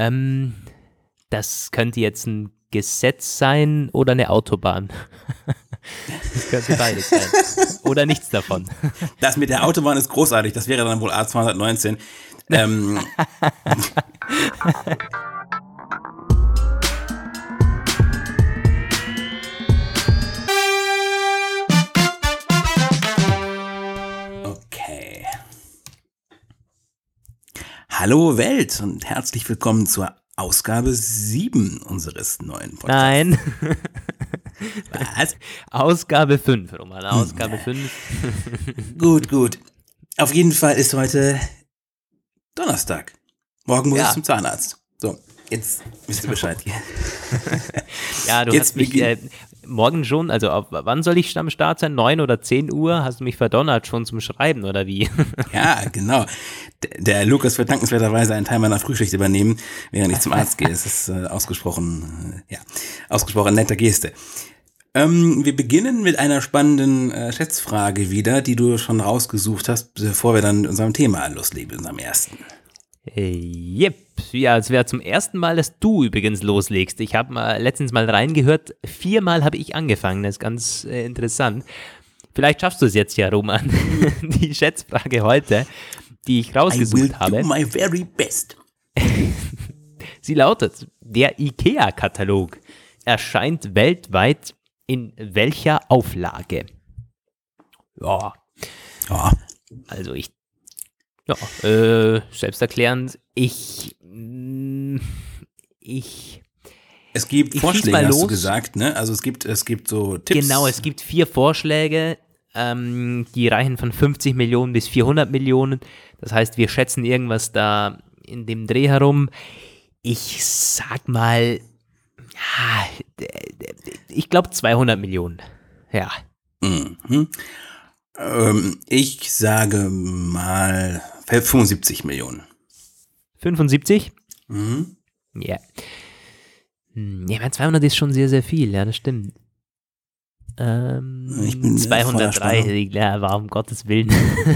Ähm, das könnte jetzt ein Gesetz sein oder eine Autobahn. das könnte beides sein. Oder nichts davon. Das mit der Autobahn ist großartig. Das wäre dann wohl A219. Ähm. Hallo Welt und herzlich willkommen zur Ausgabe 7 unseres neuen Podcasts. Nein. Was? Ausgabe 5, Roman. Ausgabe 5. Gut, gut. Auf jeden Fall ist heute Donnerstag. Morgen muss Ja. ich zum Zahnarzt. So, jetzt wisst ihr Bescheid. Ja, du Jetzt hast mich äh, morgen schon, also auf, wann soll ich am Start sein? 9 oder 10 Uhr? Hast du mich verdonnert schon zum Schreiben oder wie? Ja, genau. Der, der Lukas wird dankenswerterweise einen Teil meiner Frühschicht übernehmen, während ich zum Arzt gehe. Das ist äh, ausgesprochen, äh, ja, ausgesprochen netter Geste. Ähm, wir beginnen mit einer spannenden äh, Schätzfrage wieder, die du schon rausgesucht hast, bevor wir dann mit unserem Thema loslegen, unserem ersten. Äh, Yep. Ja, es wäre zum ersten Mal, dass du übrigens loslegst. Ich habe mal letztens mal reingehört. Viermal habe ich angefangen. Das ist ganz äh, interessant. Vielleicht schaffst du es jetzt ja, Roman. Die Schätzfrage heute, die ich rausgesucht habe. my very best. Sie lautet: Der IKEA-Katalog erscheint weltweit in welcher Auflage? Ja, Ja, also ich. Ja, äh, selbsterklärend. Ich. mm, Ich. es gibt Ich Vorschläge, hast du los. gesagt, ne? Also es gibt, es gibt so Tipps. Genau, es gibt vier Vorschläge, ähm, die reichen von 50 Millionen bis 400 Millionen. Das heißt, wir schätzen irgendwas da in dem Dreh herum. Ich sag mal, ja, ich glaube 200 Millionen. Ja, Mhm. Ähm, ich sage mal 75 Millionen. 75? Mhm. Ja. Hm, Ja, aber 200 ist schon sehr, sehr viel, ja, das stimmt. Ähm, Ich bin, äh, voller 203, Spannung. ja, warum Gottes Willen.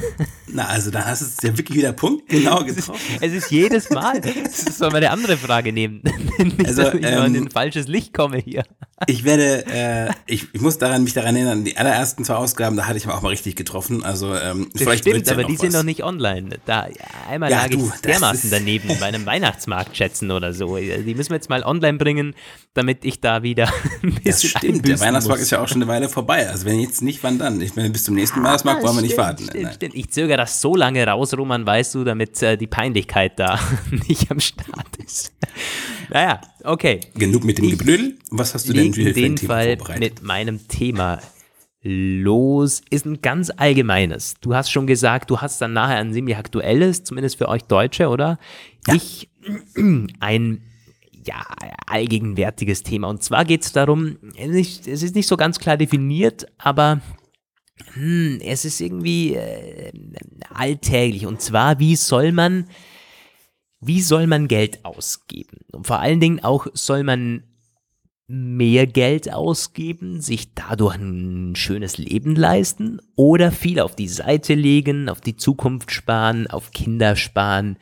Na, also da hast du es ja wirklich wieder Punkt genau getroffen. Es ist jedes Mal. Das soll man eine andere Frage nehmen. Nicht, Also, dass ich mal in ähm, ein falsches Licht komme hier. Ich werde, äh, ich, ich muss daran mich daran erinnern, die allerersten zwei Ausgaben, da hatte ich mal auch mal richtig getroffen. Also ähm, Das vielleicht stimmt, ja aber die sind was. noch nicht online. Da, einmal Ja, lag du, ich das dermaßen ist- daneben bei einem Weihnachtsmarkt schätzen oder so. Die müssen wir jetzt mal online bringen, damit ich da wieder ein Das bisschen stimmt, der Weihnachtsmarkt muss. ist ja auch schon eine Weile vorbei. Also wenn jetzt nicht, wann dann? Ich meine, bis zum nächsten Weihnachtsmarkt wollen wir nicht warten. Stimmt, Nein. stimmt. Ich zögere das so lange raus, Roman, weißt du, damit äh, die Peinlichkeit da nicht am Start ist. naja, okay. Genug mit dem Ich Geblödel. Was hast du denn für in dem Thema Fall vorbereitet? mit meinem Thema los. Ist ein ganz allgemeines. Du hast schon gesagt, du hast dann nachher ein ziemlich aktuelles, zumindest für euch Deutsche, oder? Ich ein ja, allgegenwärtiges Thema. Und zwar geht es darum, es ist- nicht so ganz klar definiert, aber hm, es ist irgendwie äh, alltäglich. Und zwar, wie soll man, wie soll man Geld ausgeben? Und vor allen Dingen auch, soll man mehr Geld ausgeben, sich dadurch ein schönes Leben leisten oder viel auf die Seite legen, auf die Zukunft sparen, auf Kinder sparen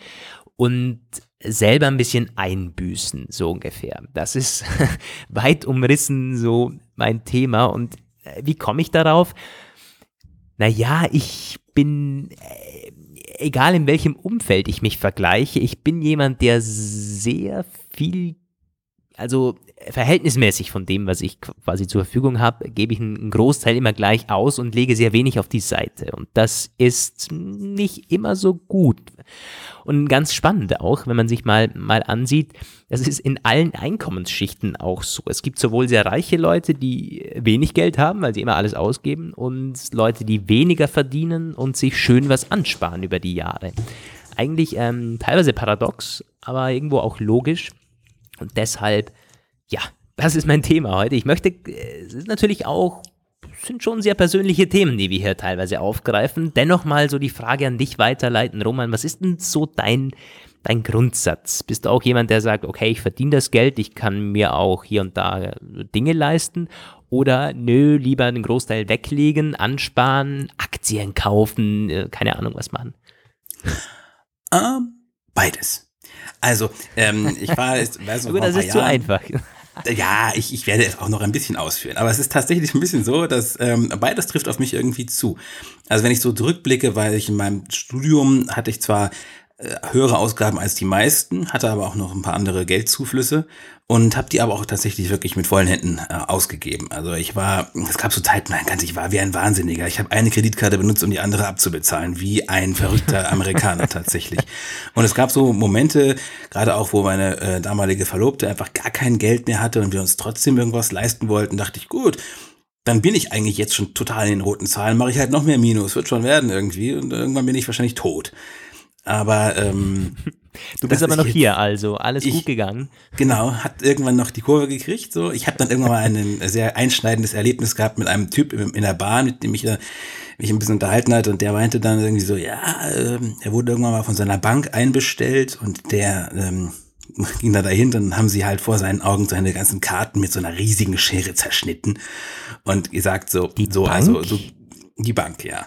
und selber ein bisschen einbüßen, so ungefähr. Das ist weit umrissen so mein Thema. Und äh, wie komme ich darauf? Naja, ich bin, äh, egal in welchem Umfeld ich mich vergleiche, ich bin jemand, der sehr viel, also verhältnismäßig von dem, was ich quasi zur Verfügung habe, gebe ich einen Großteil immer gleich aus und lege sehr wenig auf die Seite. Und das ist nicht immer so gut. Und ganz spannend auch, wenn man sich mal, mal ansieht, das ist in allen Einkommensschichten auch so. Es gibt sowohl sehr reiche Leute, die wenig Geld haben, weil sie immer alles ausgeben, und Leute, die weniger verdienen und sich schön was ansparen über die Jahre. Eigentlich ähm, teilweise paradox, aber irgendwo auch logisch. Und deshalb, ja, das ist mein Thema heute. Ich möchte, äh, es ist natürlich auch, sind schon sehr persönliche Themen, die wir hier teilweise aufgreifen. Dennoch mal so die Frage an dich weiterleiten, Roman, was ist denn so dein, dein Grundsatz? Bist du auch jemand, der sagt, okay, ich verdiene das Geld, ich kann mir auch hier und da äh, Dinge leisten? Oder nö, lieber einen Großteil weglegen, ansparen, Aktien kaufen, äh, keine Ahnung was machen. Ähm, beides. Also, ähm, ich war, weiß noch, das ist Jahren, zu einfach. Ja, ich, ich werde es auch noch ein bisschen ausführen. Aber es ist tatsächlich ein bisschen so, dass ähm, beides trifft auf mich irgendwie zu. Also wenn ich so zurückblicke, weil ich in meinem Studium hatte ich zwar höhere Ausgaben als die meisten, hatte aber auch noch ein paar andere Geldzuflüsse und habe die aber auch tatsächlich wirklich mit vollen Händen äh, ausgegeben. Also ich war, es gab so Zeiten, mein Gott, ich war wie ein Wahnsinniger. Ich habe eine Kreditkarte benutzt, um die andere abzubezahlen, wie ein verrückter Amerikaner tatsächlich. Und es gab so Momente, gerade auch, wo meine äh, damalige Verlobte einfach gar kein Geld mehr hatte und wir uns trotzdem irgendwas leisten wollten, dachte ich, gut, dann bin ich eigentlich jetzt schon total in den roten Zahlen, mache ich halt noch mehr Minus, wird schon werden irgendwie und irgendwann bin ich wahrscheinlich tot. Aber ähm, du bist aber noch hier, also alles ich, gut gegangen. Genau, hat irgendwann noch die Kurve gekriegt. So, ich habe dann irgendwann mal ein sehr einschneidendes Erlebnis gehabt mit einem Typ in der Bahn, mit dem ich äh, mich ein bisschen unterhalten hatte und der meinte dann irgendwie so, ja, äh, er wurde irgendwann mal von seiner Bank einbestellt und der ähm, ging da dahin, dann haben sie halt vor seinen Augen seine ganzen Karten mit so einer riesigen Schere zerschnitten und gesagt so, die so, Bank? also so die Bank, ja.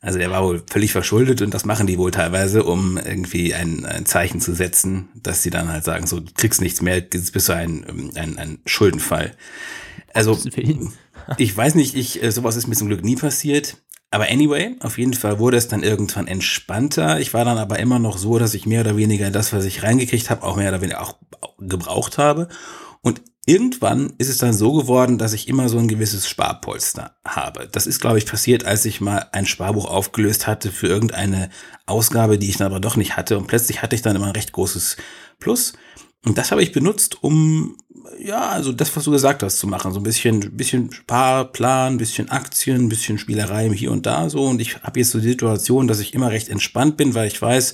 Also der war wohl völlig verschuldet und das machen die wohl teilweise, um irgendwie ein, ein Zeichen zu setzen, dass sie dann halt sagen, so, du kriegst nichts mehr, jetzt bist du ein, ein, ein Schuldenfall. Also ich weiß nicht, ich, äh, sowas ist mir zum Glück nie passiert. Aber anyway, auf jeden Fall wurde es dann irgendwann entspannter. Ich war dann aber immer noch so, dass ich mehr oder weniger das, was ich reingekriegt habe, auch mehr oder weniger auch gebraucht habe. Und irgendwann ist es dann so geworden, dass ich immer so ein gewisses Sparpolster habe. Das ist, glaube ich, passiert, als ich mal ein Sparbuch aufgelöst hatte für irgendeine Ausgabe, die ich dann aber doch nicht hatte. Und plötzlich hatte ich dann immer ein recht großes Plus. Und das habe ich benutzt, um, ja, also das, was du gesagt hast, zu machen. So ein bisschen, bisschen Sparplan, bisschen Aktien, bisschen Spielerei hier und da so. Und ich habe jetzt so die Situation, dass ich immer recht entspannt bin, weil ich weiß,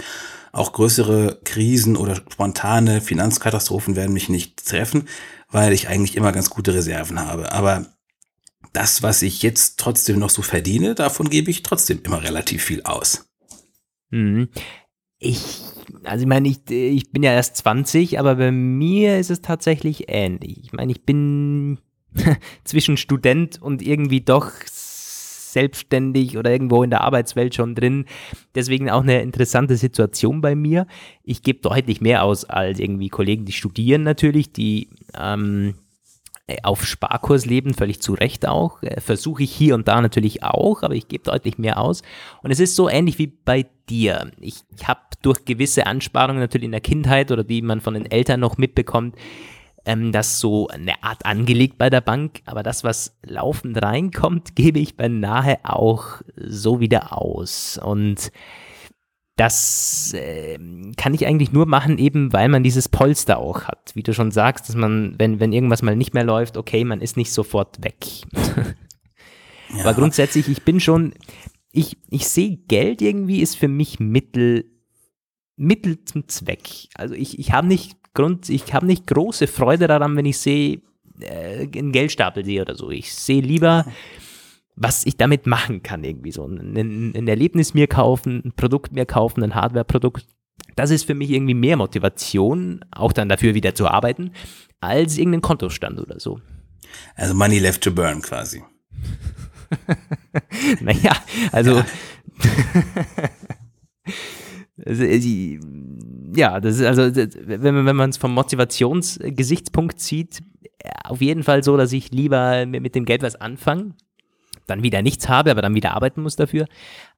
auch größere Krisen oder spontane Finanzkatastrophen werden mich nicht treffen weil ich eigentlich immer ganz gute Reserven habe. Aber das, was ich jetzt trotzdem noch so verdiene, davon gebe ich trotzdem immer relativ viel aus. Mhm. Ich, also ich meine, ich, ich bin ja erst 20, aber bei mir ist es tatsächlich ähnlich. Ich meine, ich bin zwischen Student und irgendwie doch selbstständig oder irgendwo in der Arbeitswelt schon drin. Deswegen auch eine interessante Situation bei mir. Ich gebe deutlich mehr aus als irgendwie Kollegen, die studieren natürlich, die ähm, auf Sparkurs leben, völlig zu Recht auch. Äh, Versuche ich hier und da natürlich auch, aber ich gebe deutlich mehr aus. Und es ist so ähnlich wie bei dir. Ich habe durch gewisse Ansparungen natürlich in der Kindheit oder die man von den Eltern noch mitbekommt, ähm, das so eine Art angelegt bei der Bank, aber das, was laufend reinkommt, gebe ich beinahe auch so wieder aus. Und das äh, kann ich eigentlich nur machen, eben weil man dieses Polster auch hat. Wie du schon sagst, dass man, wenn, wenn irgendwas mal nicht mehr läuft, okay, man ist nicht sofort weg. ja. Aber grundsätzlich, ich bin schon, ich, ich sehe Geld irgendwie ist für mich Mittel, Mittel zum Zweck. Also ich, ich habe nicht Grund, ich habe nicht große Freude daran, wenn ich sehe, äh, einen Geldstapel sehe oder so. Ich sehe lieber, was ich damit machen kann, irgendwie so. Ein, ein Erlebnis mir kaufen, ein Produkt mir kaufen, ein Hardware-Produkt. Das ist für mich irgendwie mehr Motivation, auch dann dafür wieder zu arbeiten, als irgendein Kontostand oder so. Also Money left to burn quasi. naja, also. Ja. Äh, ja, das ist also, wenn, wenn man es vom Motivationsgesichtspunkt sieht, auf jeden Fall so, dass ich lieber mit dem Geld was anfange, dann wieder nichts habe, aber dann wieder arbeiten muss dafür,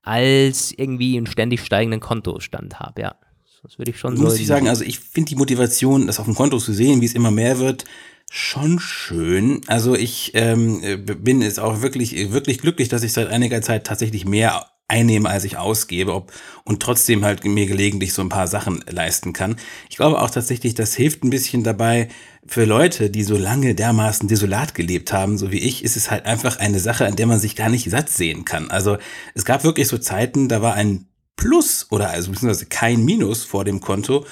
als irgendwie einen ständig steigenden Kontostand habe, ja. Das würde ich schon Muss so. Ich sagen, also ich finde die Motivation, das auf dem Konto zu sehen, wie es immer mehr wird, schon schön. Also ich ähm, bin jetzt auch wirklich, wirklich glücklich, dass ich seit einiger Zeit tatsächlich mehr einnehme, als ich ausgebe ob, und trotzdem halt mir gelegentlich so ein paar Sachen leisten kann. Ich glaube auch tatsächlich, das hilft ein bisschen dabei für Leute, die so lange dermaßen desolat gelebt haben, so wie ich, ist es halt einfach eine Sache, an der man sich gar nicht satt sehen kann. Also es gab wirklich so Zeiten, da war ein Plus oder also beziehungsweise kein Minus vor dem Konto,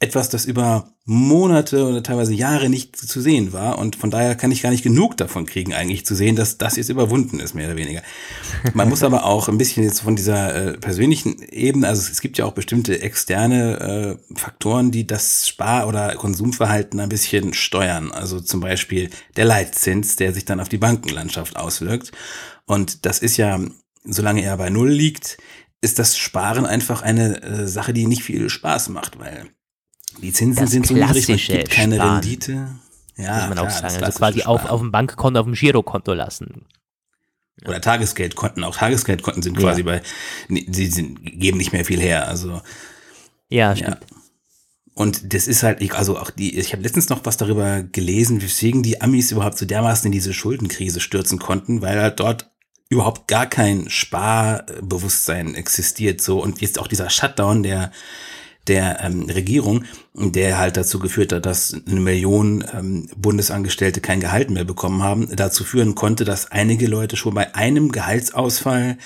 etwas, das über Monate oder teilweise Jahre nicht zu sehen war. Und von daher kann ich gar nicht genug davon kriegen, eigentlich zu sehen, dass das jetzt überwunden ist, mehr oder weniger. Man muss aber auch ein bisschen jetzt von dieser äh, persönlichen Ebene, also es gibt ja auch bestimmte externe äh, Faktoren, die das Spar- oder Konsumverhalten ein bisschen steuern. Also zum Beispiel der Leitzins, der sich dann auf die Bankenlandschaft auswirkt. Und das ist ja, solange er bei Null liegt, ist das Sparen einfach eine äh, Sache, die nicht viel Spaß macht, weil die Zinsen Das sind so niedrig, klassische gibt keine Sparen. Rendite. Ja, muss man klar, auch sagen. Also quasi auf, Sparen. auf dem Bankkonto, auf dem Girokonto lassen. Oder Tagesgeldkonten. Auch Tagesgeldkonten sind Ja. quasi bei, nee, sie sind, geben nicht mehr viel her. Also Ja, Ja. stimmt. Und das ist halt, ich- also auch die, ich habe letztens noch was darüber gelesen, weswegen die Amis überhaupt so dermaßen in diese Schuldenkrise stürzen konnten, weil halt dort überhaupt gar kein Sparbewusstsein existiert. So und jetzt auch dieser Shutdown der der ähm, Regierung, der halt dazu geführt hat, dass eine Million ähm, Bundesangestellte kein Gehalt mehr bekommen haben, dazu führen konnte, dass einige Leute schon bei einem Gehaltsausfall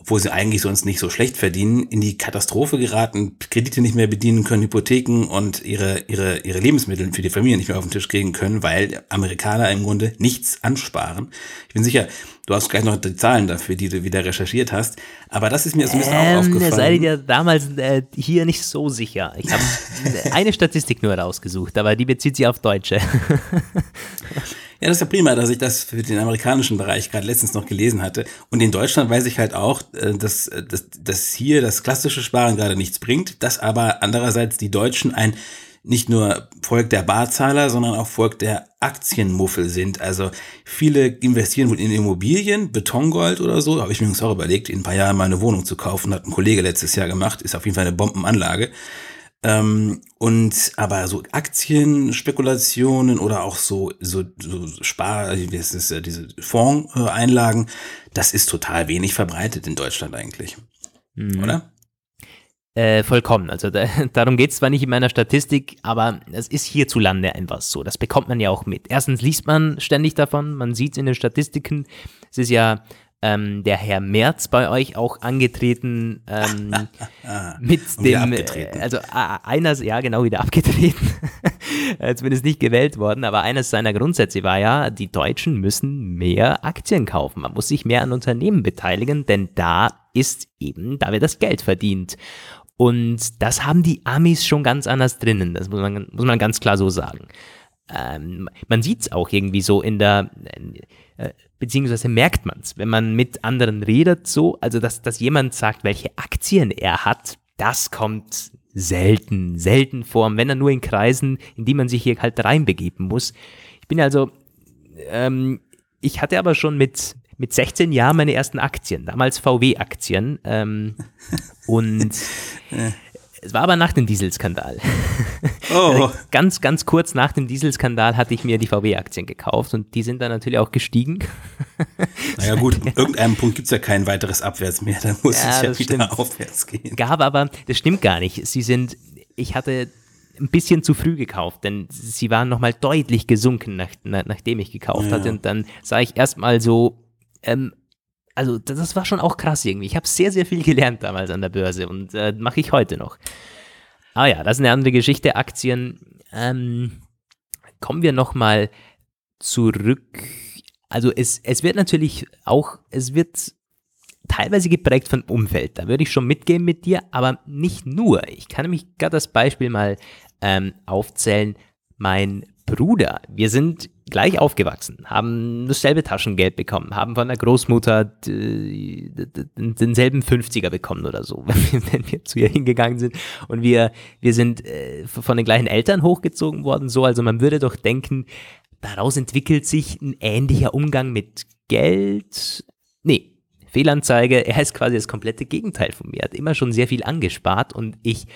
obwohl sie eigentlich sonst nicht so schlecht verdienen, in die Katastrophe geraten, Kredite nicht mehr bedienen können, Hypotheken und ihre, ihre, ihre Lebensmittel für die Familie nicht mehr auf den Tisch kriegen können, weil Amerikaner im Grunde nichts ansparen. Ich bin sicher, du hast gleich noch die Zahlen dafür, die du wieder recherchiert hast, aber das ist mir so ein bisschen auch Ähm, da aufgefallen. seid ihr ja damals äh, hier nicht so sicher. Ich habe eine Statistik nur rausgesucht, aber die bezieht sich auf Deutsche. Ja, das ist ja prima, dass ich das für den amerikanischen Bereich gerade letztens noch gelesen hatte. Und in Deutschland weiß ich halt auch, äh, dass, äh, dass, dass hier das klassische Sparen gerade nichts bringt, dass aber andererseits die Deutschen ein nicht nur Volk der Barzahler, sondern auch Volk der Aktienmuffel sind. Also viele investieren wohl in Immobilien, Betongold oder so. Habe ich mir übrigens auch überlegt, in ein paar Jahren mal eine Wohnung zu kaufen. Hat ein Kollege letztes Jahr gemacht. Ist auf jeden Fall eine Bombenanlage. Ähm, und aber so Aktienspekulationen oder auch so so, so Spar, das ist ja diese Fondseinlagen, das ist total wenig verbreitet in Deutschland eigentlich, Mhm. oder? Äh, vollkommen. Also da, darum geht es zwar nicht in meiner Statistik, aber es ist hierzulande einfach so. Das bekommt man ja auch mit. Erstens liest man ständig davon, man sieht es in den Statistiken. Es ist ja ähm, der Herr Merz bei euch auch angetreten ähm, mit dem, abgetreten. also einer, ja genau, wieder abgetreten, Äh, zumindest nicht gewählt worden, aber eines seiner Grundsätze war ja, die Deutschen müssen mehr Aktien kaufen. Man muss sich mehr an Unternehmen beteiligen, denn da ist eben, da wird das Geld verdient. Und das haben die Amis schon ganz anders drinnen, das muss man, muss man ganz klar so sagen. Ähm, man sieht es auch irgendwie so in der, äh, beziehungsweise merkt man es, wenn man mit anderen redet, so, also dass, dass jemand sagt, welche Aktien er hat, das kommt selten, selten vor, wenn er nur in Kreisen, in die man sich hier halt reinbegeben muss. Ich bin also, ähm, ich hatte aber schon mit, mit 16 Jahren meine ersten Aktien, damals VW-Aktien. Ähm, und es war aber nach dem Dieselskandal. Oh, Ganz, ganz kurz nach dem Dieselskandal hatte ich mir die VW-Aktien gekauft und die sind dann natürlich auch gestiegen. naja gut, an irgendeinem Punkt gibt's ja kein weiteres Abwärts mehr, dann muss Ja, es ja wieder stimmt. aufwärts gehen. Gab aber, das stimmt gar nicht. Sie sind, ich hatte ein bisschen zu früh gekauft, denn sie waren nochmal deutlich gesunken, nach, nach, nachdem ich gekauft Ja. hatte. Und dann sah ich erstmal so, ähm, also das, war schon auch krass irgendwie. Ich habe sehr, sehr viel gelernt damals an der Börse und äh, mache ich heute noch. Aber ja, das ist eine andere Geschichte. Aktien. Ähm, kommen wir nochmal zurück. Also es, es wird natürlich auch, es wird teilweise geprägt von Umfeld. Da würde ich schon mitgehen mit dir, aber nicht nur. Ich kann nämlich gerade das Beispiel mal ähm, aufzählen. Mein Bruder, wir sind gleich aufgewachsen, haben dasselbe Taschengeld bekommen, haben von der Großmutter denselben 50er bekommen oder so, wenn wir, zu ihr hingegangen sind. Und wir, wir sind äh, von den gleichen Eltern hochgezogen worden, so. Also man würde doch denken, daraus entwickelt sich ein ähnlicher Umgang mit Geld. Nee, Fehlanzeige, er ist quasi das komplette Gegenteil von mir. Er hat immer schon sehr viel angespart und ich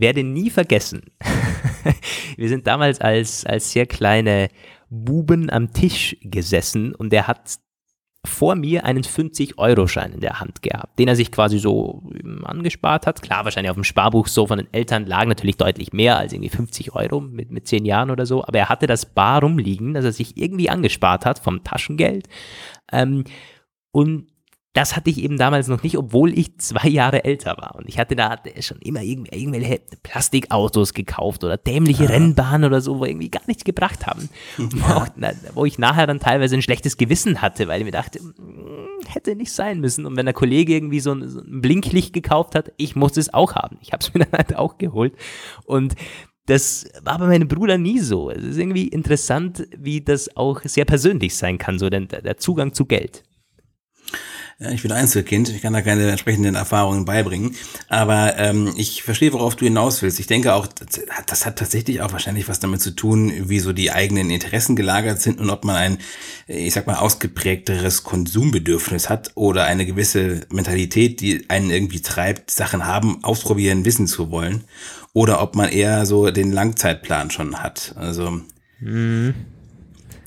werde nie vergessen. Wir sind damals als, als sehr kleine Buben am Tisch gesessen und er hat vor mir einen 50-Euro-Schein in der Hand gehabt, den er sich quasi so ähm, angespart hat. Klar, wahrscheinlich auf dem Sparbuch so von den Eltern lagen natürlich deutlich mehr als irgendwie 50 Euro mit, mit 10 Jahren oder so, aber er hatte das bar rumliegen, dass er sich irgendwie angespart hat vom Taschengeld. Ähm, und das hatte ich eben damals noch nicht, obwohl ich zwei Jahre älter war. Und ich hatte da schon immer irgendw- irgendwelche Plastikautos gekauft oder dämliche Rennbahnen oder so, wo irgendwie gar nichts gebracht haben. Wo, auch, na, wo ich nachher dann teilweise ein schlechtes Gewissen hatte, weil ich mir dachte, "Mm, hätte nicht sein müssen. Und wenn der Kollege irgendwie so ein, so ein Blinklicht gekauft hat, ich musste es auch haben. Ich habe es mir dann halt auch geholt. Und das war bei meinem Bruder nie so. Es ist irgendwie interessant, wie das auch sehr persönlich sein kann, so denn der Zugang zu Geld. Ich bin Einzelkind, ich kann da keine entsprechenden Erfahrungen beibringen. Aber ähm, ich verstehe, worauf du hinaus willst. Ich denke auch, das hat tatsächlich auch wahrscheinlich was damit zu tun, wie so die eigenen Interessen gelagert sind und ob man ein, ich sag mal, ausgeprägteres Konsumbedürfnis hat oder eine gewisse Mentalität, die einen irgendwie treibt, Sachen haben, ausprobieren, wissen zu wollen. Oder ob man eher so den Langzeitplan schon hat. Also. Mhm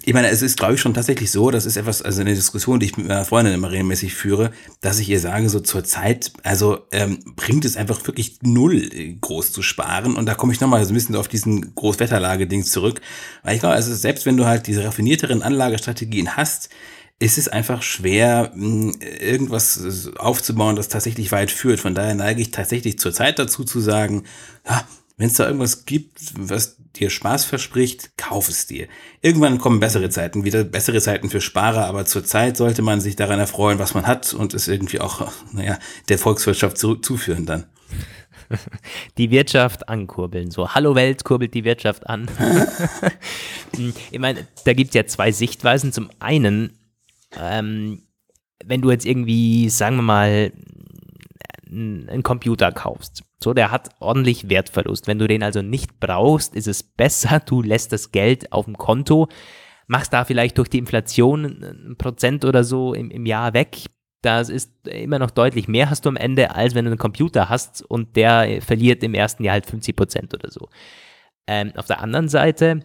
ich meine, es ist, glaube ich, schon tatsächlich so, das ist etwas, also eine Diskussion, die ich mit meiner Freundin immer regelmäßig führe, dass ich ihr sage, so zur Zeit, also ähm, bringt es einfach wirklich null groß zu sparen. Und da komme ich nochmal so ein bisschen auf diesen Großwetterlage-Ding zurück. Weil ich glaube, also selbst wenn du halt diese raffinierteren Anlagestrategien hast, ist es einfach schwer, hm, irgendwas aufzubauen, das tatsächlich weit führt. Von daher neige ich tatsächlich zur Zeit dazu zu sagen, ja, wenn es da irgendwas gibt, was dir Spaß verspricht, kauf es dir. Irgendwann kommen bessere Zeiten, wieder bessere Zeiten für Sparer, aber zurzeit sollte man sich daran erfreuen, was man hat und es irgendwie auch, naja, der Volkswirtschaft zuführen dann. Die Wirtschaft ankurbeln. So, hallo Welt, kurbelt die Wirtschaft an. ich meine, da gibt es ja zwei Sichtweisen. Zum einen, ähm, wenn du jetzt irgendwie, sagen wir mal, einen Computer kaufst. So, der hat ordentlich Wertverlust. Wenn du den also nicht brauchst, ist es besser, du lässt das Geld auf dem Konto, machst da vielleicht durch die Inflation ein Prozent oder so im, im Jahr weg. Das ist immer noch deutlich mehr hast du am Ende, als wenn du einen Computer hast und der verliert im ersten Jahr halt 50 Prozent oder so. Ähm, auf der anderen Seite,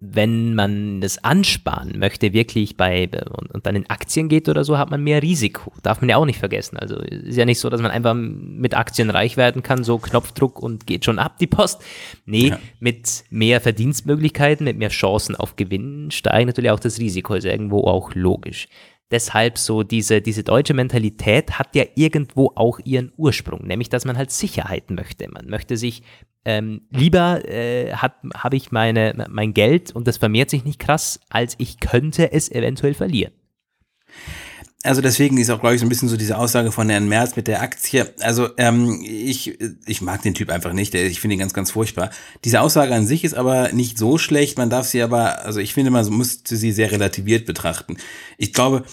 wenn man das ansparen möchte, wirklich bei und, dann in Aktien geht oder so, hat man mehr Risiko. Darf man ja auch nicht vergessen. Also ist ja nicht so, dass man einfach mit Aktien reich werden kann, so Knopfdruck und geht schon ab die Post. Nee, ja. mit mehr Verdienstmöglichkeiten, mit mehr Chancen auf Gewinn steigt natürlich auch das Risiko. Ist irgendwo auch logisch. Deshalb so diese, diese deutsche Mentalität hat ja irgendwo auch ihren Ursprung, nämlich dass man halt Sicherheit möchte. Man möchte sich ähm, lieber äh, habe ich meine, mein Geld und das vermehrt sich nicht krass, als ich könnte es eventuell verlieren. Also deswegen ist auch, glaube ich, so ein bisschen so diese Aussage von Herrn Merz mit der Aktie. Also ähm, ich, ich mag den Typ einfach nicht. Ich finde ihn ganz, ganz furchtbar. Diese Aussage an sich ist aber nicht so schlecht. Man darf sie aber, also ich finde, man müsste sie sehr relativiert betrachten. Ich glaube,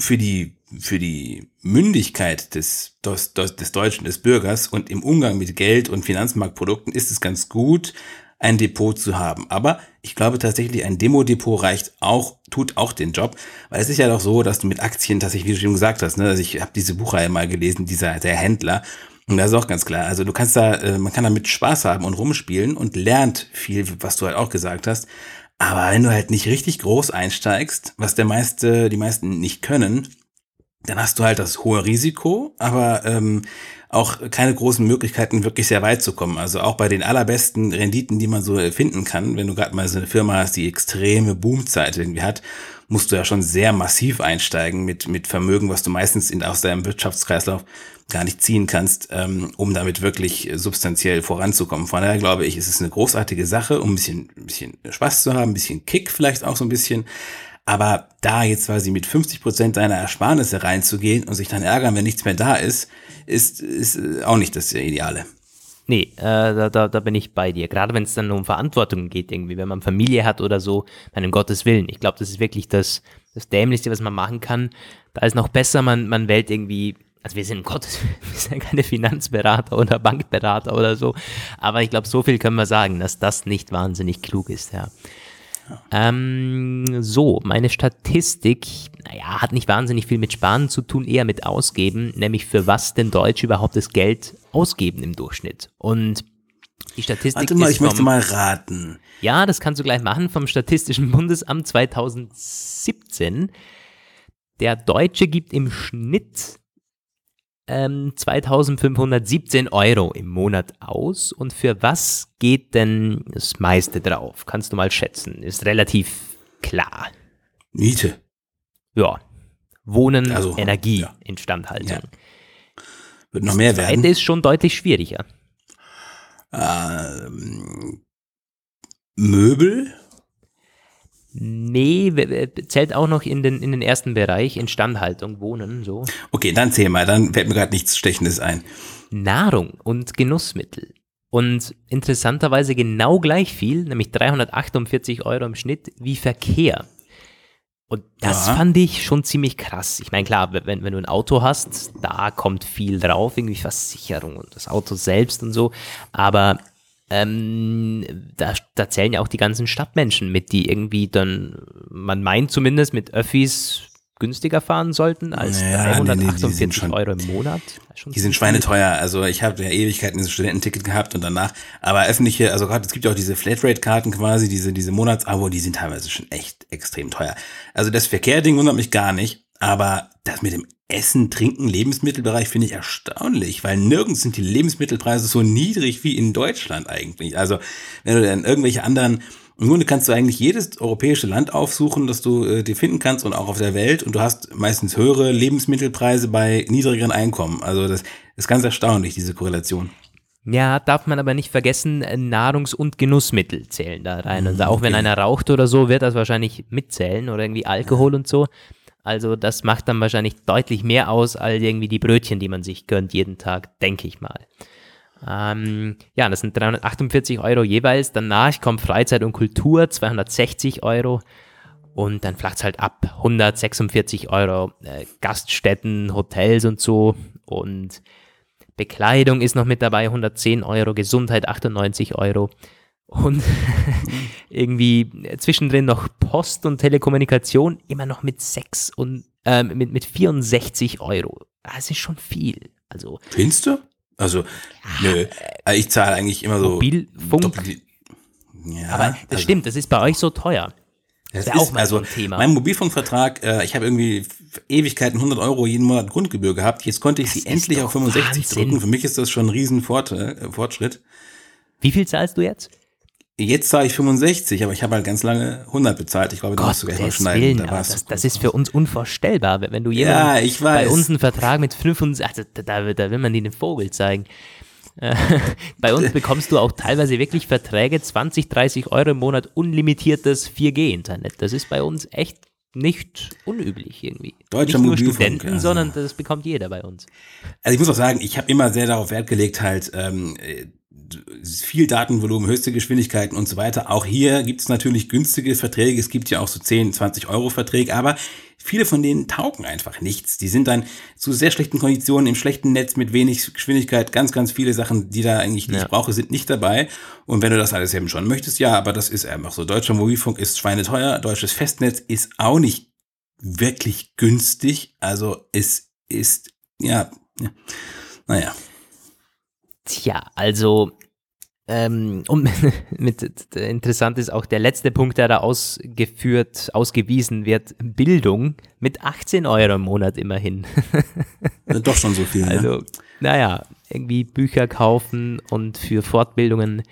für die, für die Mündigkeit des, des, des Deutschen, des Bürgers und im Umgang mit Geld und Finanzmarktprodukten ist es ganz gut, ein Depot zu haben. Aber ich glaube tatsächlich, ein Demo-Depot reicht auch, tut auch den Job, weil es ist ja doch so, dass du mit Aktien tatsächlich, wie du schon gesagt hast, ne, also ich habe diese Buchreihe mal gelesen, dieser der Händler, und das ist auch ganz klar. Also du kannst da, äh, man kann damit Spaß haben und rumspielen und lernt viel, was du halt auch gesagt hast. Aber wenn du halt nicht richtig groß einsteigst, was der meiste, die meisten nicht können, dann hast du halt das hohe Risiko, aber ähm, auch keine großen Möglichkeiten, wirklich sehr weit zu kommen. Also auch bei den allerbesten Renditen, die man so finden kann, wenn du gerade mal so eine Firma hast, die extreme Boomzeit irgendwie hat, musst du ja schon sehr massiv einsteigen mit, mit Vermögen, was du meistens in, aus deinem Wirtschaftskreislauf gar nicht ziehen kannst, ähm, um damit wirklich substanziell voranzukommen. Von daher glaube ich, ist es eine großartige Sache, um ein bisschen, ein bisschen Spaß zu haben, ein bisschen Kick vielleicht auch so ein bisschen. Aber da jetzt quasi mit 50 Prozent deiner Ersparnisse reinzugehen und sich dann ärgern, wenn nichts mehr da ist, ist, ist auch nicht das Ideale. Nee, äh, da, da, da bin ich bei dir. Gerade wenn es dann um Verantwortung geht, irgendwie, wenn man Familie hat oder so, dann um Gottes Willen. Ich glaube, das ist wirklich das, das Dämlichste, was man machen kann. Da ist noch besser, man, man wählt irgendwie also wir sind um Gottes wir sind keine Finanzberater oder Bankberater oder so, aber ich glaube, so viel können wir sagen, dass das nicht wahnsinnig klug ist, ja. Ähm, so, meine Statistik, naja, hat nicht wahnsinnig viel mit Sparen zu tun, eher mit Ausgeben, nämlich für was denn Deutsche überhaupt das Geld ausgeben im Durchschnitt. Und die Statistik Warte mal, ich vom, möchte mal raten. Ja, das kannst du gleich machen, vom Statistischen Bundesamt 2017. Der Deutsche gibt im Schnitt ähm, 2517 Euro im Monat aus. Und für was geht denn das meiste drauf? Kannst du mal schätzen. Ist relativ klar. Miete. Ja. Wohnen, also, Energie, ja. Instandhaltung. Ja. Wird noch mehr werden. Ende ist schon deutlich schwieriger. Ähm, Möbel? Nee, zählt auch noch in den, in den ersten Bereich, Instandhaltung, Wohnen, so. Okay, dann zähl mal, dann fällt mir gerade nichts Stechendes ein. Nahrung und Genussmittel. Und interessanterweise genau gleich viel, nämlich 348 Euro im Schnitt, wie Verkehr. Und das Ja. fand ich schon ziemlich krass. Ich meine, klar, wenn, wenn du ein Auto hast, da kommt viel drauf, irgendwie Versicherung und das Auto selbst und so. Aber ähm, da, da zählen ja auch die ganzen Stadtmenschen mit, die irgendwie dann, man meint zumindest, mit Öffis günstiger fahren sollten als Ja, nee, nee, die 348 sind schon- Euro im Monat. Die sind schweineteuer. Also ich habe ja Ewigkeiten dieses Studententicket gehabt und danach, aber öffentliche, also gerade es gibt ja auch diese Flatrate-Karten quasi, diese, diese Monatsabo, die sind teilweise schon echt extrem teuer. Also das Verkehrding wundert mich gar nicht, aber das mit dem Essen, Trinken, Lebensmittelbereich finde ich erstaunlich, weil nirgends sind die Lebensmittelpreise so niedrig wie in Deutschland eigentlich. Also wenn du dann irgendwelche anderen im Grunde kannst du eigentlich jedes europäische Land aufsuchen, das du äh, dir finden kannst und auch auf der Welt und du hast meistens höhere Lebensmittelpreise bei niedrigeren Einkommen. Also das ist ganz erstaunlich, diese Korrelation. Ja, darf man aber nicht vergessen, äh, Nahrungs- und Genussmittel zählen da rein. Also auch wenn okay. einer raucht oder so, wird das wahrscheinlich mitzählen oder irgendwie Alkohol und so. Also das macht dann wahrscheinlich deutlich mehr aus als irgendwie die Brötchen, die man sich gönnt jeden Tag, denke ich mal. Ähm, ja, das sind 348 Euro jeweils. Danach kommt Freizeit und Kultur, 260 Euro. Und dann flacht es halt ab, 146 Euro. Äh, Gaststätten, Hotels und so. Und Bekleidung ist noch mit dabei, 110 Euro. Gesundheit, 98 Euro. Und irgendwie zwischendrin noch Post und Telekommunikation immer noch mit 6 und ähm, mit, mit 64 Euro. Das ist schon viel. Also Findest du? Also, nö. Also ich zahle eigentlich immer so. Mobilfunk. Ja, Aber das also, stimmt, das ist bei euch so teuer. Das ja ist auch mal also so ein Thema. Mein Mobilfunkvertrag, äh, ich habe irgendwie Ewigkeiten 100 Euro jeden Monat Grundgebühr gehabt. Jetzt konnte ich sie ist endlich auf 65 Wahnsinn. drücken. Für mich ist das schon ein riesen Fort, äh, Fortschritt. Wie viel zahlst du jetzt? Jetzt zahle ich 65, aber ich habe halt ganz lange 100 bezahlt. Ich glaube, da musst du gleich mal schneiden. Willen, Da warst das, das ist für uns unvorstellbar. Wenn du jemanden Ja, bei uns einen Vertrag mit 65, also da, da, da will man dir den Vogel zeigen. Äh, bei uns bekommst du auch teilweise wirklich Verträge, 20, 30 Euro im Monat, unlimitiertes 4G-Internet. Das ist bei uns echt nicht unüblich irgendwie. Deutscher nicht nur Studenten, also. sondern das bekommt jeder bei uns. Also ich muss auch sagen, ich habe immer sehr darauf Wert gelegt, halt ähm, äh, viel Datenvolumen, höchste Geschwindigkeiten und so weiter. Auch hier gibt es natürlich günstige Verträge. Es gibt ja auch so 10, 20 Euro Verträge, aber viele von denen taugen einfach nichts. Die sind dann zu sehr schlechten Konditionen im schlechten Netz mit wenig Geschwindigkeit. Ganz, ganz viele Sachen, die da eigentlich nicht Ja. brauche, sind nicht dabei. Und wenn du das alles eben schon möchtest, ja, aber das ist einfach so. Deutscher Mobilfunk ist schweineteuer. Deutsches Festnetz ist auch nicht wirklich günstig. Also es ist, ja, ja. naja. Tja, also ähm, und mit, interessant ist auch der letzte Punkt, der da ausgeführt, ausgewiesen wird, Bildung mit 18 Euro im Monat immerhin. Doch schon so viel. ne? Also, naja, irgendwie Bücher kaufen und für Fortbildungen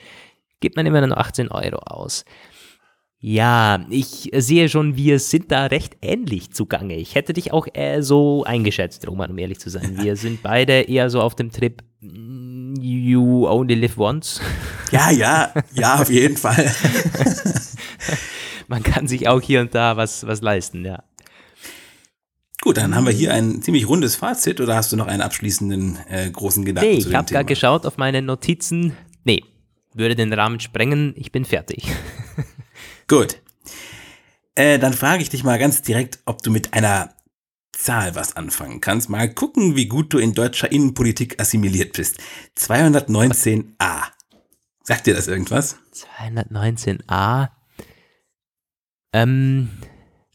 gibt man immer nur 18 Euro aus. Ja, ich sehe schon, wir sind da recht ähnlich zugange. Ich hätte dich auch eher so eingeschätzt, Roman, um ehrlich zu sein. Wir sind beide eher so auf dem Trip, mm, you only live once. Ja, ja, ja, auf jeden Fall. Man kann sich auch hier und da was, was leisten, ja. Gut, dann haben wir hier ein ziemlich rundes Fazit oder hast du noch einen abschließenden äh, großen Gedanken Nee, zu ich habe gerade geschaut auf meine Notizen. Nee, würde den Rahmen sprengen, ich bin fertig. Gut. Äh, dann frage ich dich mal ganz direkt, ob du mit einer Zahl was anfangen kannst. Mal gucken, wie gut du in deutscher Innenpolitik assimiliert bist. 219a. Sagt dir das irgendwas? 219a. Ähm,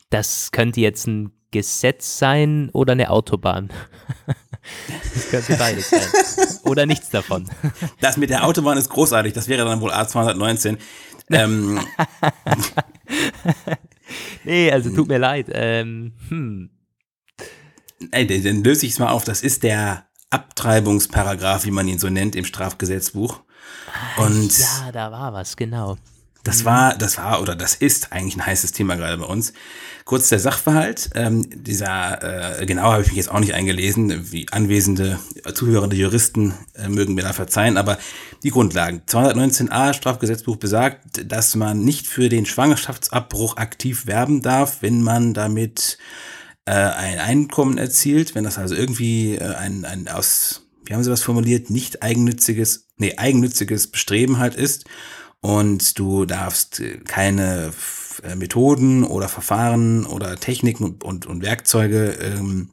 das könnte jetzt ein Gesetz sein oder eine Autobahn. Das könnte beides sein. Oder nichts davon. Das mit der Autobahn ist großartig. Das wäre dann wohl A219. Ähm, Nee, also tut mir leid. Ähm, hm. ey, dann, löse ich es mal auf. Das ist der Abtreibungsparagraph, wie man ihn so nennt im Strafgesetzbuch. Und Ja, da war was, genau. Das war, das war oder das ist eigentlich ein heißes Thema gerade bei uns. Kurz der Sachverhalt. Ähm, dieser, äh, genau habe ich mich jetzt auch nicht eingelesen, wie anwesende, zuhörende Juristen äh, mögen mir da verzeihen, aber die Grundlagen. 219a Strafgesetzbuch besagt, dass man nicht für den Schwangerschaftsabbruch aktiv werben darf, wenn man damit äh, ein Einkommen erzielt, wenn das also irgendwie äh, ein, ein aus, wie haben sie das formuliert, nicht eigennütziges, nee, eigennütziges Bestreben halt ist. und du darfst keine äh, Methoden oder Verfahren oder Techniken und, und, und Werkzeuge ähm,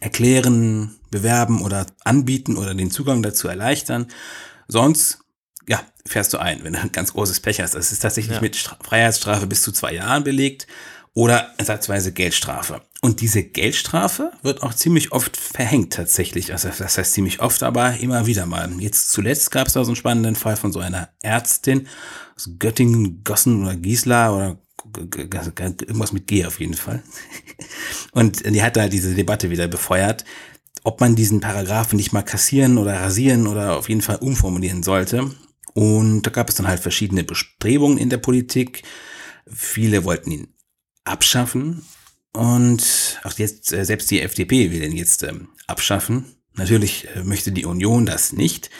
erklären, bewerben oder anbieten oder den Zugang dazu erleichtern. Sonst, ja, fährst du ein, wenn du ein ganz großes Pech hast. Das ist tatsächlich ja. mit Freiheitsstrafe bis zu zwei Jahren belegt oder ersatzweise Geldstrafe. Und diese Geldstrafe wird auch ziemlich oft verhängt tatsächlich. Also das heißt ziemlich oft, aber immer wieder mal. Jetzt zuletzt gab es da so einen spannenden Fall von so einer Ärztin aus Göttingen, Gossen oder Giesla oder irgendwas mit G auf jeden Fall. Und die hat da diese Debatte wieder befeuert, ob man diesen Paragraphen nicht mal kassieren oder rasieren oder auf jeden Fall umformulieren sollte. Und da gab es dann halt verschiedene Bestrebungen in der Politik. Viele wollten ihn abschaffen. Und auch jetzt, äh, selbst die FDP will ihn jetzt ähm, abschaffen. Natürlich äh, möchte die Union das nicht.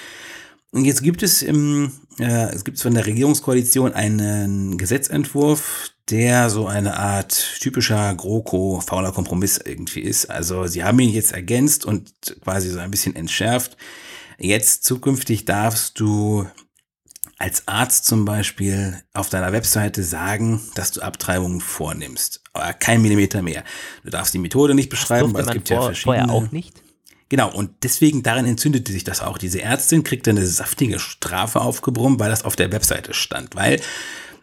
Und jetzt gibt es im, äh, es gibt von der Regierungskoalition einen Gesetzentwurf, der so eine Art typischer GroKo fauler Kompromiss irgendwie ist. Also sie haben ihn jetzt ergänzt und quasi so ein bisschen entschärft. Jetzt zukünftig darfst du als Arzt zum Beispiel auf deiner Webseite sagen, dass du Abtreibungen vornimmst. Aber kein Millimeter mehr. Du darfst die Methode nicht beschreiben, weil es gibt vor, ja verschiedene. Vorher auch nicht? Genau, und deswegen daran entzündete sich das auch. Diese Ärztin kriegte eine saftige Strafe aufgebrummt, weil das auf der Webseite stand. Weil,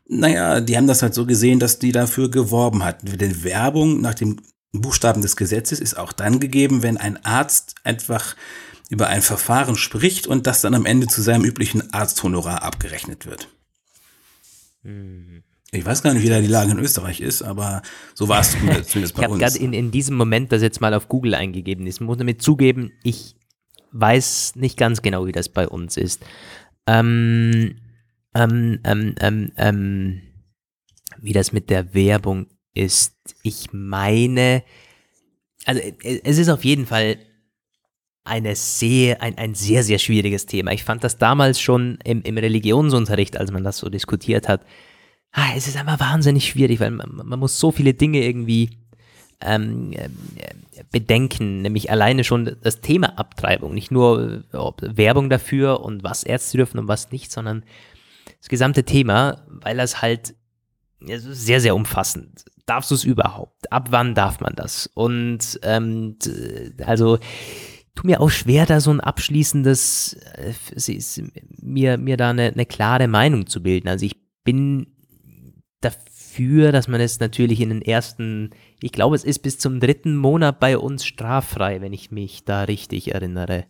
naja, die haben das halt so gesehen, dass die dafür geworben hatten. Denn Werbung nach dem Buchstaben des Gesetzes ist auch dann gegeben, wenn ein Arzt einfach über ein Verfahren spricht und das dann am Ende zu seinem üblichen Arzthonorar abgerechnet wird. Mhm. Ich weiß gar nicht, wie da die Lage in Österreich ist, aber so war es zumindest bei ich uns. Ich habe gerade in, in diesem Moment das jetzt mal auf Google eingegeben. Ich muss damit zugeben, ich weiß nicht ganz genau, wie das bei uns ist. Ähm, ähm, ähm, ähm, ähm wie das mit der Werbung ist. Ich meine, also es ist auf jeden Fall eine sehr, ein, ein sehr, sehr schwieriges Thema. Ich fand das damals schon im, im Religionsunterricht, als man das so diskutiert hat. Ah, es ist einfach wahnsinnig schwierig, weil man, man muss so viele Dinge irgendwie ähm, äh, bedenken, nämlich alleine schon das Thema Abtreibung, nicht nur äh, Werbung dafür und was Ärzte dürfen und was nicht, sondern das gesamte Thema, weil das halt ja, sehr, sehr umfassend. Darfst du es überhaupt? Ab wann darf man das? Und ähm, also tut mir auch schwer, da so ein abschließendes, äh, mir, mir da eine, eine klare Meinung zu bilden. Also ich bin dafür, dass man es natürlich in den ersten, ich glaube, es ist bis zum dritten Monat bei uns straffrei, wenn ich mich da richtig erinnere.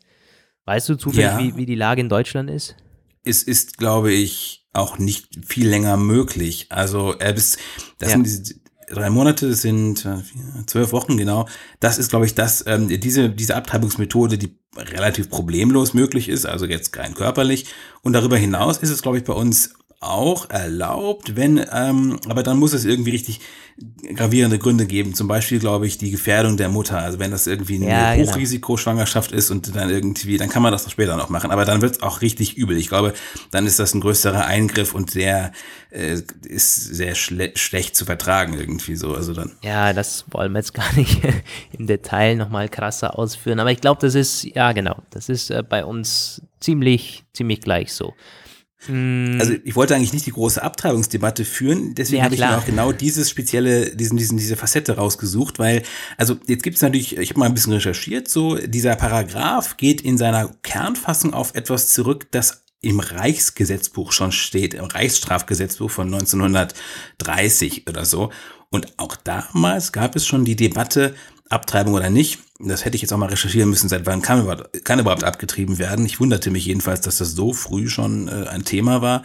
Weißt du zufällig, ja. wie, wie die Lage in Deutschland ist? Es ist, glaube ich, auch nicht viel länger möglich. Also, er bis, das ja. sind diese, drei Monate, das sind äh, zwölf Wochen, genau. Das ist, glaube ich, das, ähm, diese, diese Abtreibungsmethode, die relativ problemlos möglich ist, also jetzt rein körperlich. Und darüber hinaus ist es, glaube ich, bei uns auch erlaubt, wenn, ähm, aber dann muss es irgendwie richtig gravierende Gründe geben. Zum Beispiel, glaube ich, die Gefährdung der Mutter. Also wenn das irgendwie eine ja, genau. Hochrisikoschwangerschaft ist und dann irgendwie, dann kann man das später noch machen. Aber dann wird es auch richtig übel. Ich glaube, dann ist das ein größerer Eingriff und der äh, ist sehr schle schlecht zu vertragen irgendwie so. Also dann. Ja, das wollen wir jetzt gar nicht im Detail nochmal krasser ausführen. Aber ich glaube, das ist, ja genau, das ist äh, bei uns ziemlich, ziemlich gleich so. Hm. Also ich wollte eigentlich nicht die große Abtreibungsdebatte führen, deswegen ja, habe ich mir auch genau dieses spezielle, diesen, diesen, diese Facette rausgesucht, weil, also jetzt gibt es natürlich, ich habe mal ein bisschen recherchiert, so dieser Paragraph geht in seiner Kernfassung auf etwas zurück, das im Reichsgesetzbuch schon steht, im Reichsstrafgesetzbuch von 1930 oder so. Und auch damals gab es schon die Debatte, Abtreibung oder nicht. Das hätte ich jetzt auch mal recherchieren müssen, seit wann kann überhaupt, kann überhaupt abgetrieben werden. Ich wunderte mich jedenfalls, dass das so früh schon äh, ein Thema war.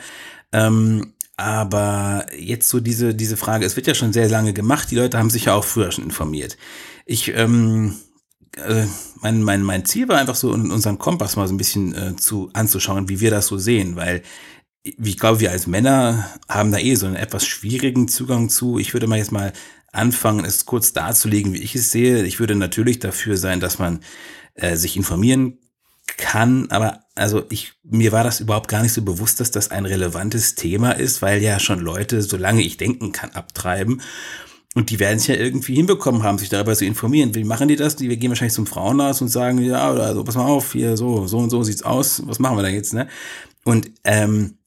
Ähm, aber jetzt so diese, diese Frage, es wird ja schon sehr lange gemacht, die Leute haben sich ja auch früher schon informiert. Ich, ähm, äh, mein, mein, mein Ziel war einfach so, in unserem Kompass mal so ein bisschen äh, zu anzuschauen, wie wir das so sehen, weil ich glaube, wir als Männer haben da eh so einen etwas schwierigen Zugang zu. Ich würde mal jetzt mal anfangen, es kurz darzulegen, wie ich es sehe. Ich würde natürlich dafür sein, dass man äh, sich informieren kann, aber also ich, mir war das überhaupt gar nicht so bewusst, dass das ein relevantes Thema ist, weil ja schon Leute, solange ich denken kann, abtreiben. Und die werden es ja irgendwie hinbekommen haben, sich darüber zu informieren. Wie machen die das? Die wir gehen wahrscheinlich zum Frauenarzt und sagen, ja, oder so, pass mal auf, hier, so, so und so sieht's aus, was machen wir da jetzt, ne? Und ähm,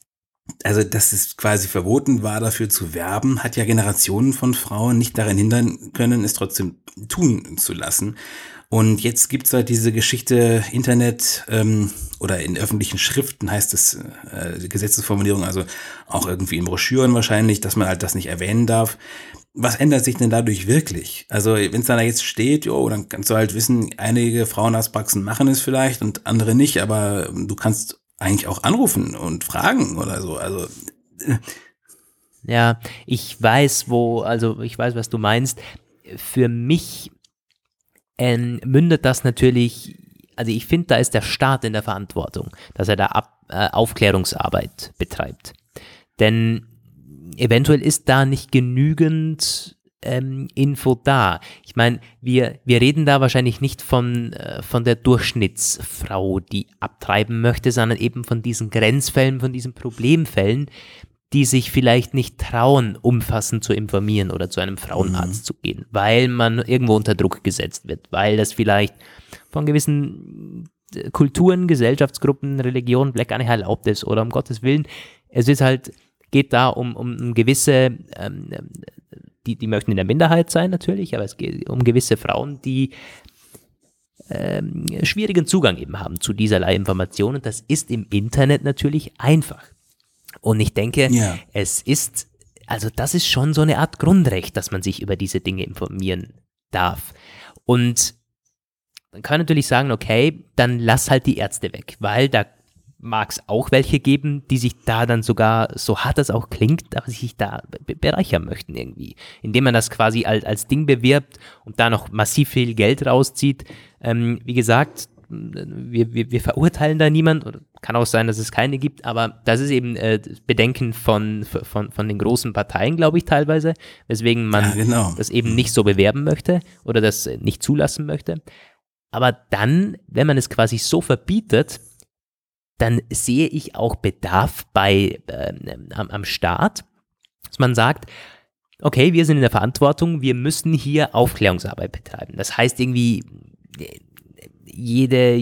also dass es quasi verboten war, dafür zu werben, hat ja Generationen von Frauen nicht daran hindern können, es trotzdem tun zu lassen. Und jetzt gibt's halt diese Geschichte Internet ähm, oder in öffentlichen Schriften heißt es äh, Gesetzesformulierung, also auch irgendwie in Broschüren wahrscheinlich, dass man halt das nicht erwähnen darf. Was ändert sich denn dadurch wirklich? Also wenn es da jetzt steht, jo, dann kannst du halt wissen, einige Frauenarztpraxen machen es vielleicht und andere nicht, aber du kannst eigentlich auch anrufen und fragen oder so. Also äh. ja, ich weiß, wo, also ich weiß, was du meinst. Für mich ähm, mündet das natürlich, also ich finde, da ist der Staat in der Verantwortung, dass er da Ab, äh, Aufklärungsarbeit betreibt. Denn eventuell ist da nicht genügend ähm, Info da. Ich meine, wir, wir reden da wahrscheinlich nicht von, äh, von der Durchschnittsfrau, die abtreiben möchte, sondern eben von diesen Grenzfällen, von diesen Problemfällen, die sich vielleicht nicht trauen, umfassend zu informieren oder zu einem Frauenarzt mhm. zu gehen, weil man irgendwo unter Druck gesetzt wird, weil das vielleicht von gewissen äh, Kulturen, Gesellschaftsgruppen, Religionen vielleicht gar nicht erlaubt ist oder um Gottes Willen. Es ist halt, geht da um, um gewisse, ähm, die, die möchten in der Minderheit sein natürlich, aber es geht um gewisse Frauen, die ähm, schwierigen Zugang eben haben zu dieserlei Informationen. Das ist im Internet natürlich einfach. Und ich denke, ja. es ist, also das ist schon so eine Art Grundrecht, dass man sich über diese Dinge informieren darf. Und man kann natürlich sagen, okay, dann lass halt die Ärzte weg, weil da mag es auch welche geben, die sich da dann sogar, so hart das auch klingt, aber sich da bereichern möchten irgendwie. Indem man das quasi als, als Ding bewirbt und da noch massiv viel Geld rauszieht. Ähm, wie gesagt, wir, wir, wir verurteilen da niemand, oder kann auch sein, dass es keine gibt, aber das ist eben äh, Bedenken von, von, von den großen Parteien, glaube ich, teilweise, weswegen man ja, genau. das eben nicht so bewerben möchte oder das nicht zulassen möchte. Aber dann, wenn man es quasi so verbietet, dann sehe ich auch Bedarf bei äh, am, am Staat, dass man sagt, okay, wir sind in der Verantwortung, wir müssen hier Aufklärungsarbeit betreiben. Das heißt irgendwie, jede,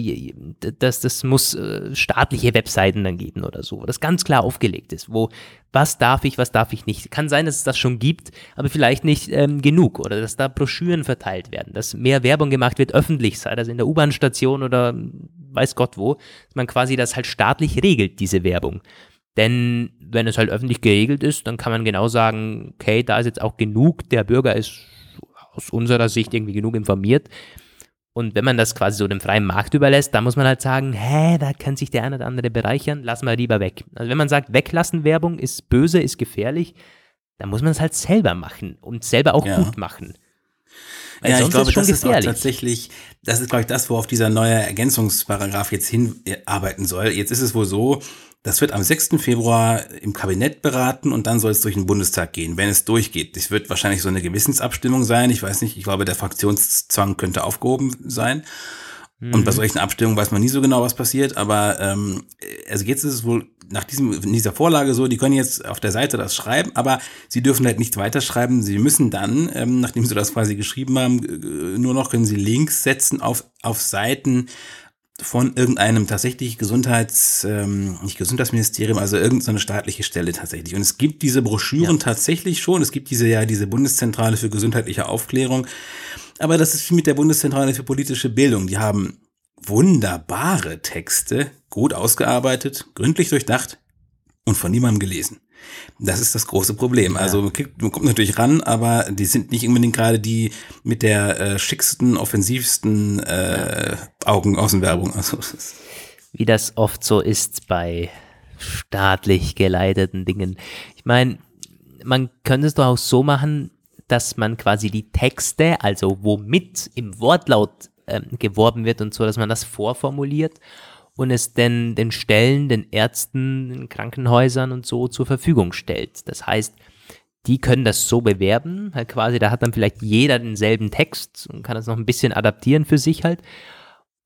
das, das muss äh, staatliche Webseiten dann geben oder so, wo das ganz klar aufgelegt ist, wo was darf ich, was darf ich nicht. Kann sein, dass es das schon gibt, aber vielleicht nicht ähm, genug oder dass da Broschüren verteilt werden, dass mehr Werbung gemacht wird öffentlich, sei das in der U-Bahn-Station oder weiß Gott wo, dass man quasi das halt staatlich regelt, diese Werbung. Denn wenn es halt öffentlich geregelt ist, dann kann man genau sagen, okay, da ist jetzt auch genug, der Bürger ist aus unserer Sicht irgendwie genug informiert und wenn man das quasi so dem freien Markt überlässt, dann muss man halt sagen, hä, da kann sich der eine oder andere bereichern, lassen wir lieber weg. Also wenn man sagt, weglassen Werbung ist böse, ist gefährlich, dann muss man es halt selber machen und selber auch ja. gut machen. Weil ja, ich glaube, ist das gefährlich. ist auch tatsächlich, das ist, glaube ich, das, worauf dieser neue Ergänzungsparagraph jetzt hinarbeiten soll. Jetzt ist es wohl so, das wird am 6. Februar im Kabinett beraten und dann soll es durch den Bundestag gehen, wenn es durchgeht. Das wird wahrscheinlich so eine Gewissensabstimmung sein. Ich weiß nicht, ich glaube, der Fraktionszwang könnte aufgehoben sein. Und bei mhm. solchen Abstimmungen weiß man nie so genau, was passiert. Aber ähm, also jetzt ist es wohl nach diesem, in dieser Vorlage so, die können jetzt auf der Seite das schreiben, aber sie dürfen halt nicht weiterschreiben. Sie müssen dann, ähm, nachdem sie das quasi geschrieben haben, nur noch können sie Links setzen auf, auf Seiten, von irgendeinem tatsächlich Gesundheits, ähm, nicht Gesundheitsministerium, also irgendeine staatliche Stelle tatsächlich. Und es gibt diese Broschüren ja. tatsächlich schon. Es gibt diese ja diese Bundeszentrale für gesundheitliche Aufklärung. Aber das ist wie mit der Bundeszentrale für politische Bildung. Die haben wunderbare Texte, gut ausgearbeitet, gründlich durchdacht und von niemandem gelesen. Das ist das große Problem. Also man, kriegt, man, kommt natürlich ran, aber die sind nicht unbedingt gerade die mit der äh, schicksten, offensivsten äh, Augen-Außenwerbung. Also, Wie das oft so ist bei staatlich geleiteten Dingen. Ich meine, man könnte es doch auch so machen, dass man quasi die Texte, also womit im Wortlaut ähm, geworben wird und so, dass man das vorformuliert und es denn den Stellen, den Ärzten, den Krankenhäusern und so zur Verfügung stellt. Das heißt, die können das so bewerben, halt quasi, da hat dann vielleicht jeder denselben Text und kann das noch ein bisschen adaptieren für sich halt.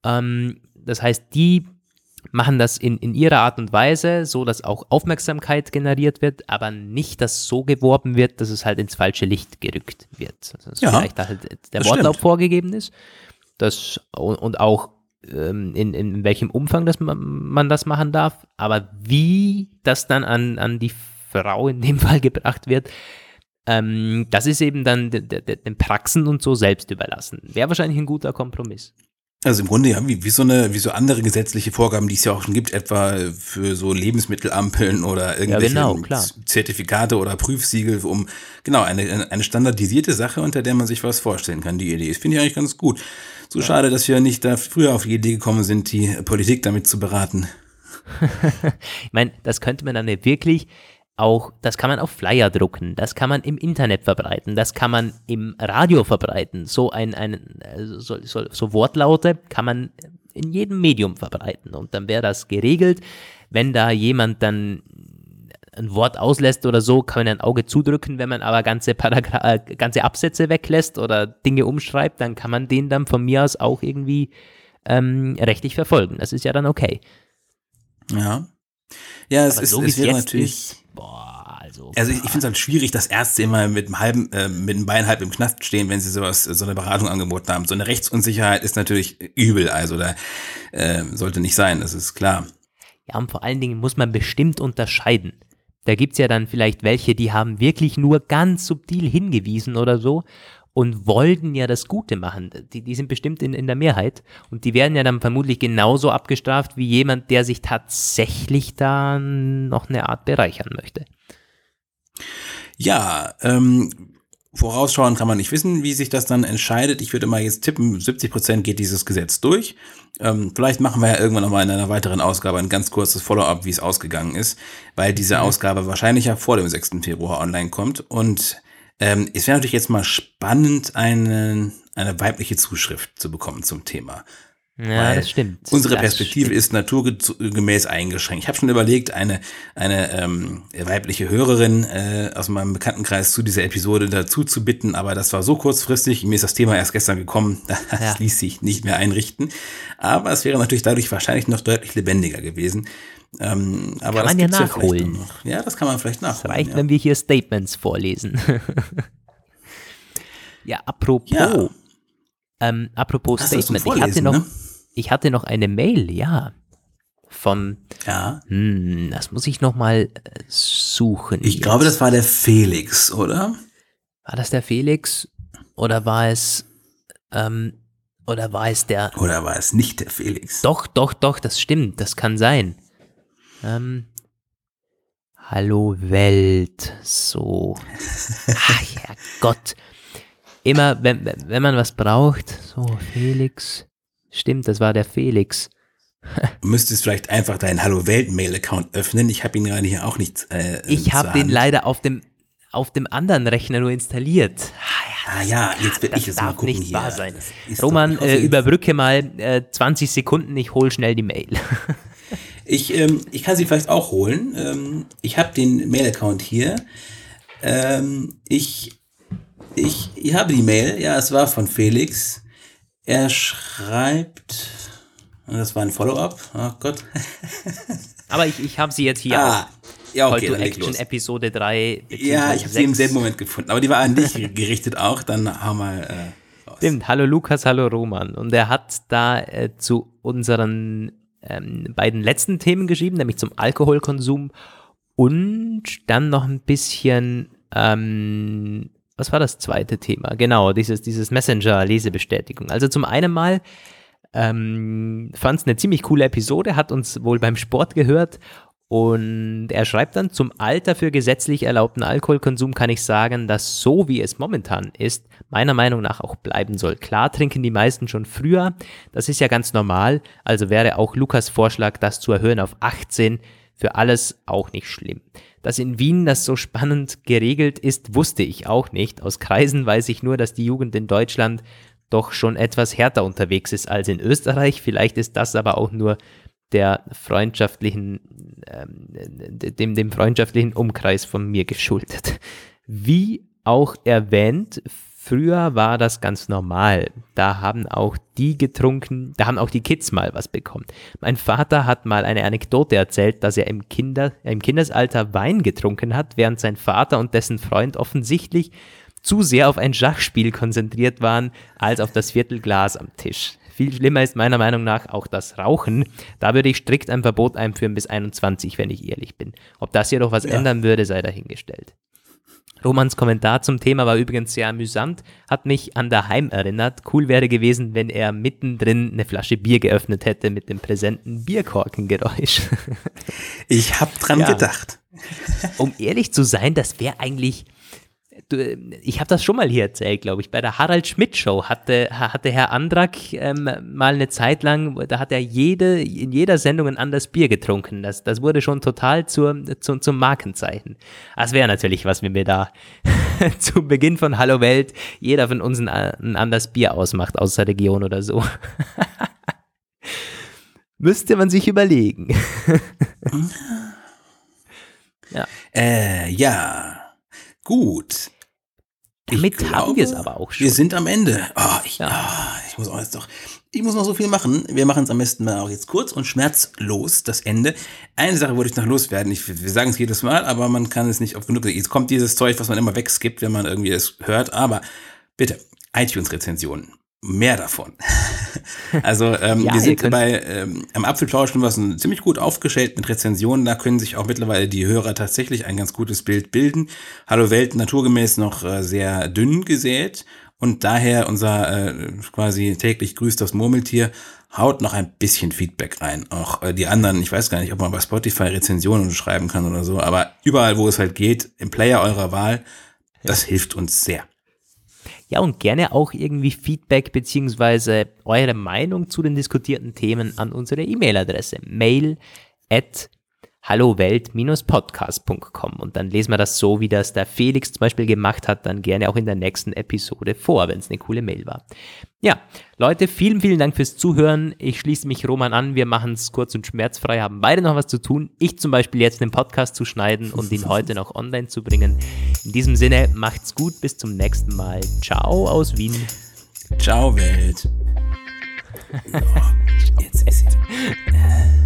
Ähm, das heißt, die machen das in, in ihrer Art und Weise, so dass auch Aufmerksamkeit generiert wird, aber nicht, dass so geworben wird, dass es halt ins falsche Licht gerückt wird. Also dass ja, vielleicht halt der Wortlaut vorgegeben ist. Das, und auch ähm, in, in welchem Umfang das man, man das machen darf, aber wie das dann an, an die Frau in dem Fall gebracht wird, ähm, das ist eben dann den Praxen und so selbst überlassen. Wäre wahrscheinlich ein guter Kompromiss. Also im Grunde ja, wie, wie so eine, wie so andere gesetzliche Vorgaben, die es ja auch schon gibt, etwa für so Lebensmittelampeln oder irgendwelche ja, genau, Zertifikate oder Prüfsiegel, um genau eine, eine standardisierte Sache, unter der man sich was vorstellen kann. Die Idee ist, finde ich eigentlich ganz gut. So ja. schade, dass wir nicht da früher auf die Idee gekommen sind, die Politik damit zu beraten. ich meine, das könnte man dann wirklich auch, das kann man auf Flyer drucken, das kann man im Internet verbreiten, das kann man im Radio verbreiten. So ein, ein so, so, so Wortlaute kann man in jedem Medium verbreiten und dann wäre das geregelt. Wenn da jemand dann ein Wort auslässt oder so, kann man ein Auge zudrücken. Wenn man aber ganze, Paragra äh, ganze Absätze weglässt oder Dinge umschreibt, dann kann man den dann von mir aus auch irgendwie ähm, rechtlich verfolgen. Das ist ja dann okay. Ja. Ja, es, ist, so es wäre natürlich. Ist, boah, also. Also ich, ich finde es halt schwierig, dass Ärzte immer mit einem halben, äh, mit einem Bein halb im Knast stehen, wenn sie sowas, so eine Beratung angeboten haben. So eine Rechtsunsicherheit ist natürlich übel, also da äh, sollte nicht sein, das ist klar. Ja, und vor allen Dingen muss man bestimmt unterscheiden. Da gibt es ja dann vielleicht welche, die haben wirklich nur ganz subtil hingewiesen oder so und wollten ja das Gute machen. Die, die sind bestimmt in, in der Mehrheit und die werden ja dann vermutlich genauso abgestraft wie jemand, der sich tatsächlich da noch eine Art bereichern möchte. Ja, ähm, vorausschauen kann man nicht wissen, wie sich das dann entscheidet. Ich würde mal jetzt tippen, 70 Prozent geht dieses Gesetz durch. Ähm, vielleicht machen wir ja irgendwann nochmal in einer weiteren Ausgabe ein ganz kurzes Follow-up, wie es ausgegangen ist, weil diese mhm. Ausgabe wahrscheinlich ja vor dem 6. Februar online kommt. Und ähm, es wäre natürlich jetzt mal spannend, eine, eine weibliche Zuschrift zu bekommen zum Thema. Ja, das stimmt. Unsere das Perspektive stimmt. ist naturgemäß eingeschränkt. Ich habe schon überlegt, eine, eine ähm, weibliche Hörerin äh, aus meinem Bekanntenkreis zu dieser Episode dazu zu bitten, aber das war so kurzfristig. Mir ist das Thema erst gestern gekommen, das ja. ließ sich nicht mehr einrichten. Aber es wäre natürlich dadurch wahrscheinlich noch deutlich lebendiger gewesen. Ähm, aber kann man ja nachholen. Ja, ja, das kann man vielleicht nachholen. Das reicht, ja. wenn wir hier Statements vorlesen. ja, apropos. Ähm, apropos Statement. Ich hatte noch. Ne? Ich hatte noch eine Mail, ja. Von, ja. Hm, das muss ich noch mal äh, suchen. Ich jetzt. glaube, das war der Felix, oder? War das der Felix? Oder war es, ähm, oder war es der? Oder war es nicht der Felix? Doch, doch, doch, das stimmt, das kann sein. Ähm, Hallo Welt, so. Ach ja, Gott. Immer, wenn, wenn man was braucht, so, Felix. Stimmt, das war der Felix. Du müsstest vielleicht einfach deinen Hallo Welt Mail Account öffnen. Ich habe ihn gerade hier auch nicht. Äh, ich habe den leider auf dem auf dem anderen Rechner nur installiert. Ah ja, ah, jetzt will ich es mal gucken nicht hier. wahr sein. Roman, äh, überbrücke mal äh, 20 Sekunden, ich hole schnell die Mail. ich, ähm, ich kann sie vielleicht auch holen. Ähm, ich habe den Mail-Account hier. Ähm, ich, ich, ich habe die Mail, ja, es war von Felix. Er schreibt, das war ein Follow-up, oh Gott. Aber ich, ich habe sie jetzt hier ah. Ja, okay, Call to Action. Episode 3. Ja, ich habe sie im selben Moment gefunden, aber die war an dich gerichtet auch, dann hau mal äh, raus. Stimmt, hallo Lukas, hallo Roman. Und er hat da äh, zu unseren ähm, beiden letzten Themen geschrieben, nämlich zum Alkoholkonsum und dann noch ein bisschen ähm, was war das zweite Thema? Genau, dieses, dieses Messenger-Lesebestätigung. Also zum einen mal ähm, fand es eine ziemlich coole Episode, hat uns wohl beim Sport gehört und er schreibt dann, zum Alter für gesetzlich erlaubten Alkoholkonsum kann ich sagen, dass so wie es momentan ist, meiner Meinung nach auch bleiben soll. Klar trinken die meisten schon früher, das ist ja ganz normal, also wäre auch Lukas Vorschlag, das zu erhöhen auf 18 für alles auch nicht schlimm. Dass in Wien das so spannend geregelt ist, wusste ich auch nicht. Aus Kreisen weiß ich nur, dass die Jugend in Deutschland doch schon etwas härter unterwegs ist als in Österreich. Vielleicht ist das aber auch nur der freundschaftlichen, ähm, dem, dem freundschaftlichen Umkreis von mir geschuldet. Wie auch erwähnt, Früher war das ganz normal. Da haben auch die getrunken, da haben auch die Kids mal was bekommen. Mein Vater hat mal eine Anekdote erzählt, dass er im, Kinder, im Kindesalter Wein getrunken hat, während sein Vater und dessen Freund offensichtlich zu sehr auf ein Schachspiel konzentriert waren, als auf das Viertelglas am Tisch. Viel schlimmer ist meiner Meinung nach auch das Rauchen. Da würde ich strikt ein Verbot einführen bis 21, wenn ich ehrlich bin. Ob das jedoch was ja. ändern würde, sei dahingestellt. Romans Kommentar zum Thema war übrigens sehr amüsant, hat mich an daheim erinnert. Cool wäre gewesen, wenn er mittendrin eine Flasche Bier geöffnet hätte mit dem präsenten Bierkorkengeräusch. Ich hab dran ja. gedacht. Um ehrlich zu sein, das wäre eigentlich du, ich habe das schon mal hier erzählt, glaube ich. Bei der Harald Schmidt Show hatte, hatte Herr Andrak ähm, mal eine Zeit lang, da hat er jede, in jeder Sendung ein anderes Bier getrunken. Das, das wurde schon total zur, zu, zum Markenzeichen. Das wäre natürlich, was wir mir da zu Beginn von Hallo Welt jeder von uns ein, ein anderes Bier ausmacht aus der Region oder so. Müsste man sich überlegen. ja. Äh, ja. Gut. Damit glaube, haben wir es aber auch schon. Wir sind am Ende. Oh, ich, ja. oh, ich muss auch jetzt doch. Ich muss noch so viel machen. Wir machen es am besten mal auch jetzt kurz und schmerzlos, das Ende. Eine Sache wollte ich noch loswerden. Ich, wir sagen es jedes Mal, aber man kann es nicht oft genug. Jetzt kommt dieses Zeug, was man immer wegskippt, wenn man irgendwie es hört. Aber bitte, iTunes-Rezensionen mehr davon. also ähm, ja, wir sind bei ähm, am Apfelplauschen was ziemlich gut aufgestellt mit Rezensionen. Da können sich auch mittlerweile die Hörer tatsächlich ein ganz gutes Bild bilden. Hallo Welt naturgemäß noch äh, sehr dünn gesät und daher unser äh, quasi täglich grüßt das Murmeltier haut noch ein bisschen Feedback rein. Auch äh, die anderen, ich weiß gar nicht, ob man bei Spotify Rezensionen schreiben kann oder so, aber überall, wo es halt geht, im Player eurer Wahl, das hilft uns sehr. Ja, und gerne auch irgendwie Feedback beziehungsweise eure Meinung zu den diskutierten Themen an unsere E-Mail-Adresse. Mail at hallowelt-podcast.com und dann lesen wir das so, wie das der Felix zum Beispiel gemacht hat, dann gerne auch in der nächsten Episode vor, wenn es eine coole Mail war. Ja, Leute, vielen, vielen Dank fürs Zuhören. Ich schließe mich Roman an. Wir machen es kurz und schmerzfrei, haben beide noch was zu tun. Ich zum Beispiel jetzt den Podcast zu schneiden und ihn heute noch online zu bringen. In diesem Sinne, macht's gut, bis zum nächsten Mal. Ciao aus Wien. Ciao, Welt. jetzt ist es.